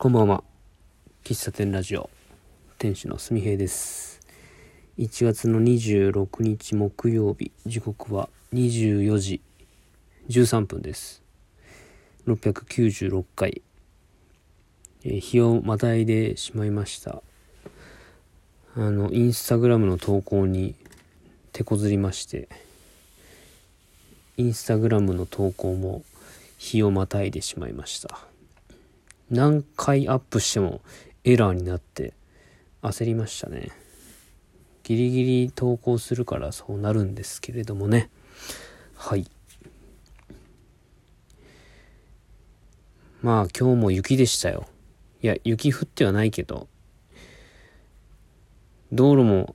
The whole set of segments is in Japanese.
こんばんは。喫茶店ラジオ、店主のすみへいです。1月の26日木曜日、時刻は24時13分です。696回、え日をまたいでしまいました。あの、インスタグラムの投稿に手こずりまして、インスタグラムの投稿も日をまたいでしまいました。何回アップしてもエラーになって焦りましたね。ギリギリ投稿するからそうなるんですけれどもね。はい。まあ今日も雪でしたよ。いや、雪降ってはないけど、道路も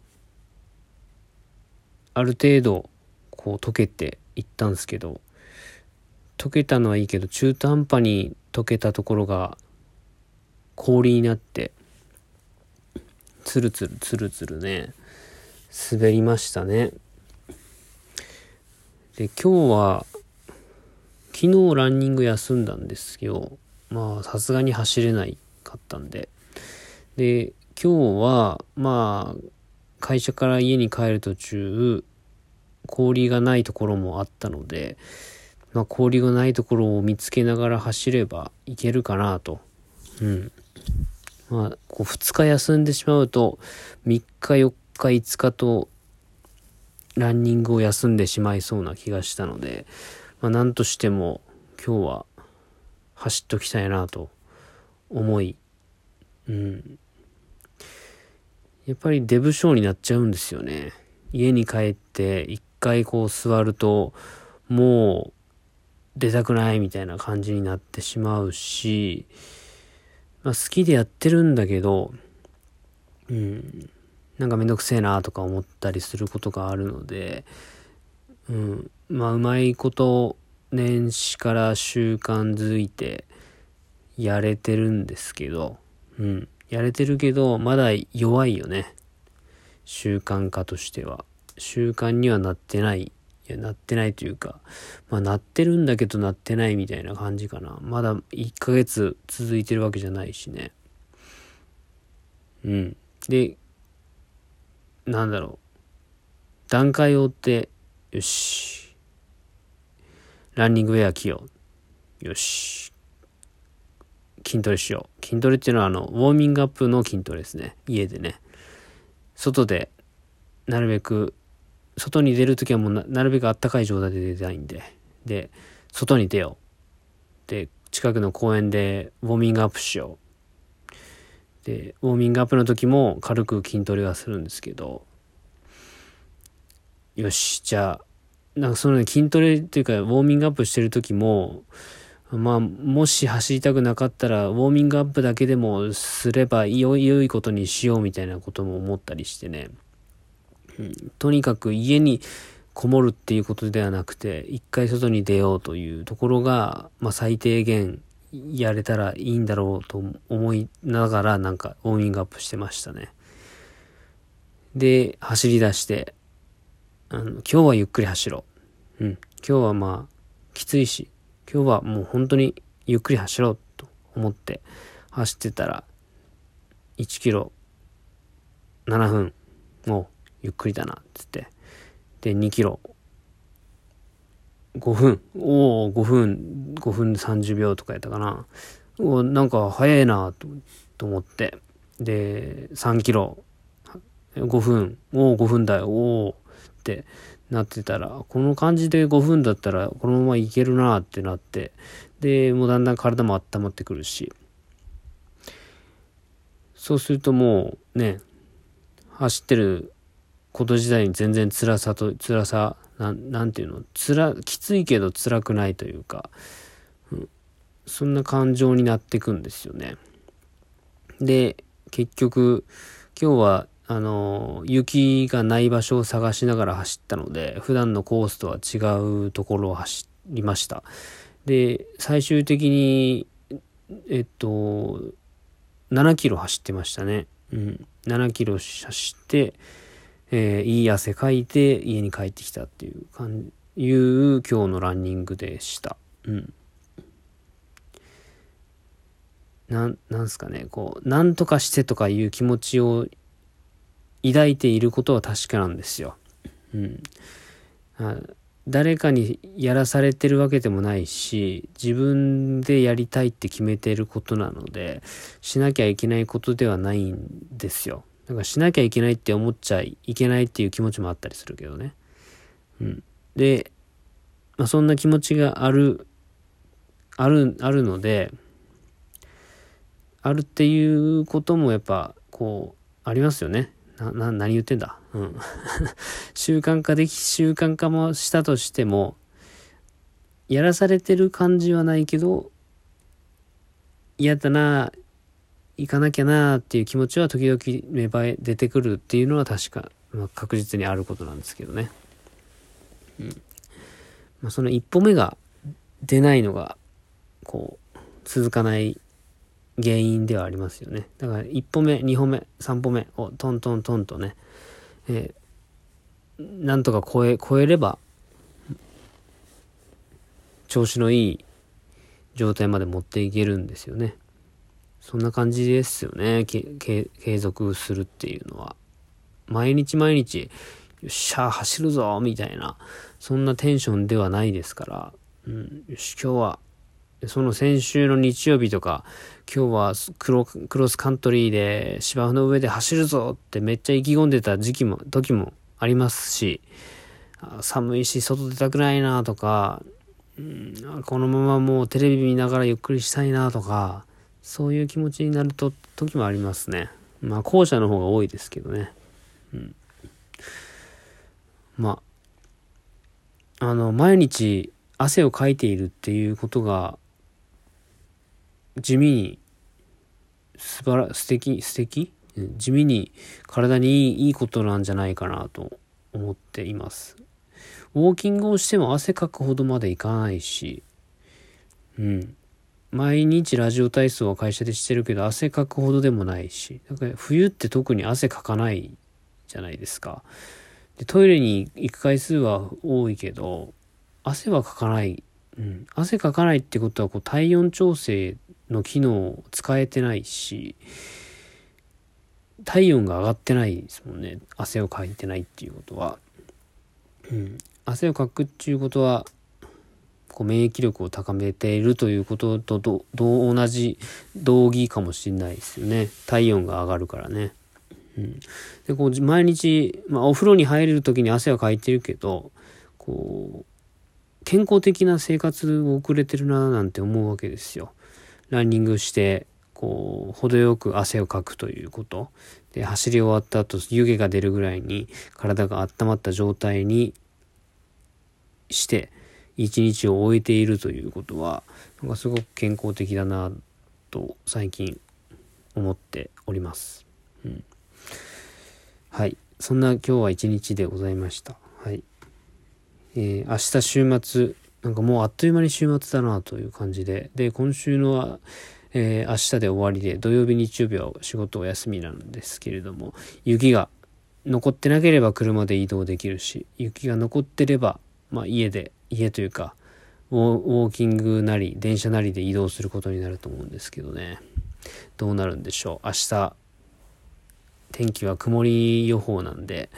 ある程度こう溶けていったんですけど、溶けたのはいいけど中途半端に溶けたところが氷になってつるつるつるつるね滑りましたねで今日は昨日ランニング休んだんですけどまあさすがに走れないかったんでで今日はまあ会社から家に帰る途中氷がないところもあったのでまあ、氷がないところを見つけながら走ればいけるかなと。うん。まあ、こう2日休んでしまうと、3日、4日、5日と、ランニングを休んでしまいそうな気がしたので、まあ、なんとしても今日は走っときたいなと思い、うん。やっぱりデブ症になっちゃうんですよね。家に帰って一回こう座ると、もう出たくないみたいな感じになってしまうし、まあ、好きでやってるんだけど、うん、なんかめんどくせえなとか思ったりすることがあるので、うん、まあうまいこと年始から習慣づいてやれてるんですけど、うん、やれてるけどまだ弱いよね。習慣化としては。習慣にはなってないいや、なってないというか、まあ、なってるんだけどなってないみたいな感じかな。まだ1ヶ月続いてるわけじゃないしね。うん。で、なんだろう。段階を追って、よし。ランニングウェア着よう。よし。筋トレしよう。筋トレっていうのは、あの、ウォーミングアップの筋トレですね。家でね。外で、なるべく外に出るときはもうなるべくあったかい状態で出たいんで。で、外に出よう。で、近くの公園でウォーミングアップしよう。で、ウォーミングアップの時も軽く筋トレはするんですけど、よし、じゃあ、なんかそのね筋トレっていうか、ウォーミングアップしてる時も、まあ、もし走りたくなかったら、ウォーミングアップだけでもすれば良い良いことにしようみたいなことも思ったりしてね。うん、とにかく家にこもるっていうことではなくて、一回外に出ようというところが、まあ最低限やれたらいいんだろうと思いながらなんかウォーミングアップしてましたね。で、走り出して、あの、今日はゆっくり走ろう。うん。今日はまあ、きついし、今日はもう本当にゆっくり走ろうと思って走ってたら、1キロ7分、もうゆっくりだなっ、つって。で、2キロ。5分。おお、5分、5分30秒とかやったかな。おなんか早いなと、と思って。で、3キロ。5分。おお、5分だよ。おお。ってなってたら、この感じで5分だったら、このままいけるなってなって。で、もうだんだん体も温まってくるし。そうするともうね、走ってること自体に全然辛さと辛さなんていうの？辛きついけど辛くないというか、うん、そんな感情になってくんですよね。で結局今日はあの雪がない場所を探しながら走ったので普段のコースとは違うところを走りました。で最終的にえっと7キロ走ってましたね。うん、7キロ走ってえー、いい汗かいて家に帰ってきたっていう感じ、いう今日のランニングでした。うん。なん、なんすかね、こう、なんとかしてとかいう気持ちを抱いていることは確かなんですよ。うん。あ誰かにやらされてるわけでもないし、自分でやりたいって決めてることなので、しなきゃいけないことではないんですよ。だかしなきゃいけないって思っちゃいけないっていう気持ちもあったりするけどね。うん。で、まあ、そんな気持ちがある、ある、あるので、あるっていうこともやっぱ、こう、ありますよね。な、な、何言ってんだ？うん。習慣化でき、習慣化もしたとしても、やらされてる感じはないけど、嫌だな、行かなきゃなっていう気持ちは時々芽生え出てくるっていうのは確か、まあ、確実にあることなんですけどね。うん。まあ、その一歩目が出ないのが、こう、続かない原因ではありますよね。だから一歩目、二歩目、三歩目をトントントンとね、えー、なんとか超え、超えれば、調子のいい状態まで持っていけるんですよね。そんな感じですよね。継続するっていうのは。毎日毎日、よっしゃ、走るぞみたいな、そんなテンションではないですから、うん、よし、今日は、その先週の日曜日とか、今日はクロクロスカントリーで芝生の上で走るぞってめっちゃ意気込んでた時期も、時もありますし、寒いし外出たくないなとか、うん、このままもうテレビ見ながらゆっくりしたいなとか、そういう気持ちになると時もありますね。まあ後者の方が多いですけどね。うん。まあ、あの、毎日汗をかいているっていうことが、地味に、素晴ら、素敵、素敵？地味に体にいいいいことなんじゃないかなと思っています。ウォーキングをしても汗かくほどまでいかないし、うん。毎日ラジオ体操は会社でしてるけど汗かくほどでもないし、だか冬って特に汗かかないじゃないですか。で、トイレに行く回数は多いけど、汗はかかない。うん。汗かかないってことは、こう、体温調整の機能を使えてないし、体温が上がってないですもんね。汗をかいてないっていうことは。うん。汗をかくっていうことは、こう免疫力を高めているということとど同じ同義かもしれないですよね。体温が上がるからね。うん、でこう毎日、まあ、お風呂に入れる時に汗はかいてるけどこう健康的な生活を送れてるななんて思うわけですよ。ランニングしてこう程よく汗をかくということで走り終わった後湯気が出るぐらいに体が温まった状態にして一日を終えているということはなんかすごく健康的だなと最近思っております。うんはい。そんな今日は一日でございました。はい。えー、明日週末、なんかもうあっという間に週末だなという感じで、で、今週のは、えー、明日で終わりで、土曜日、日曜日は仕事お休みなんですけれども、雪が残ってなければ車で移動できるし、雪が残ってれば、まあ家で、家というか、ウォーキングなり、電車なりで移動することになると思うんですけどね。どうなるんでしょう。明日、天気は曇り予報なんで、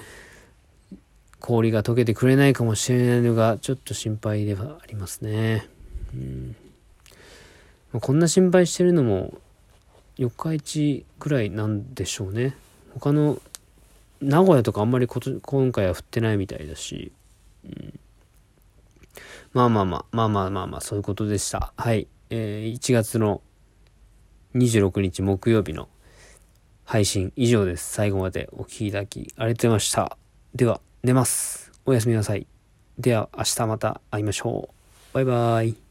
氷が溶けてくれないかもしれないのがちょっと心配ではありますね。うんま、こんな心配してるのも四日市くらいなんでしょうね。他の名古屋とかあんまり今回は降ってないみたいだし、うん、まあまあまあ、まあまあまあまあ、そういうことでした。はい。えー、1月の26日木曜日の配信以上です。最後までお聴きいただきありがとうございました。では、寝ます。おやすみなさい。では、明日また会いましょう。バイバーイ。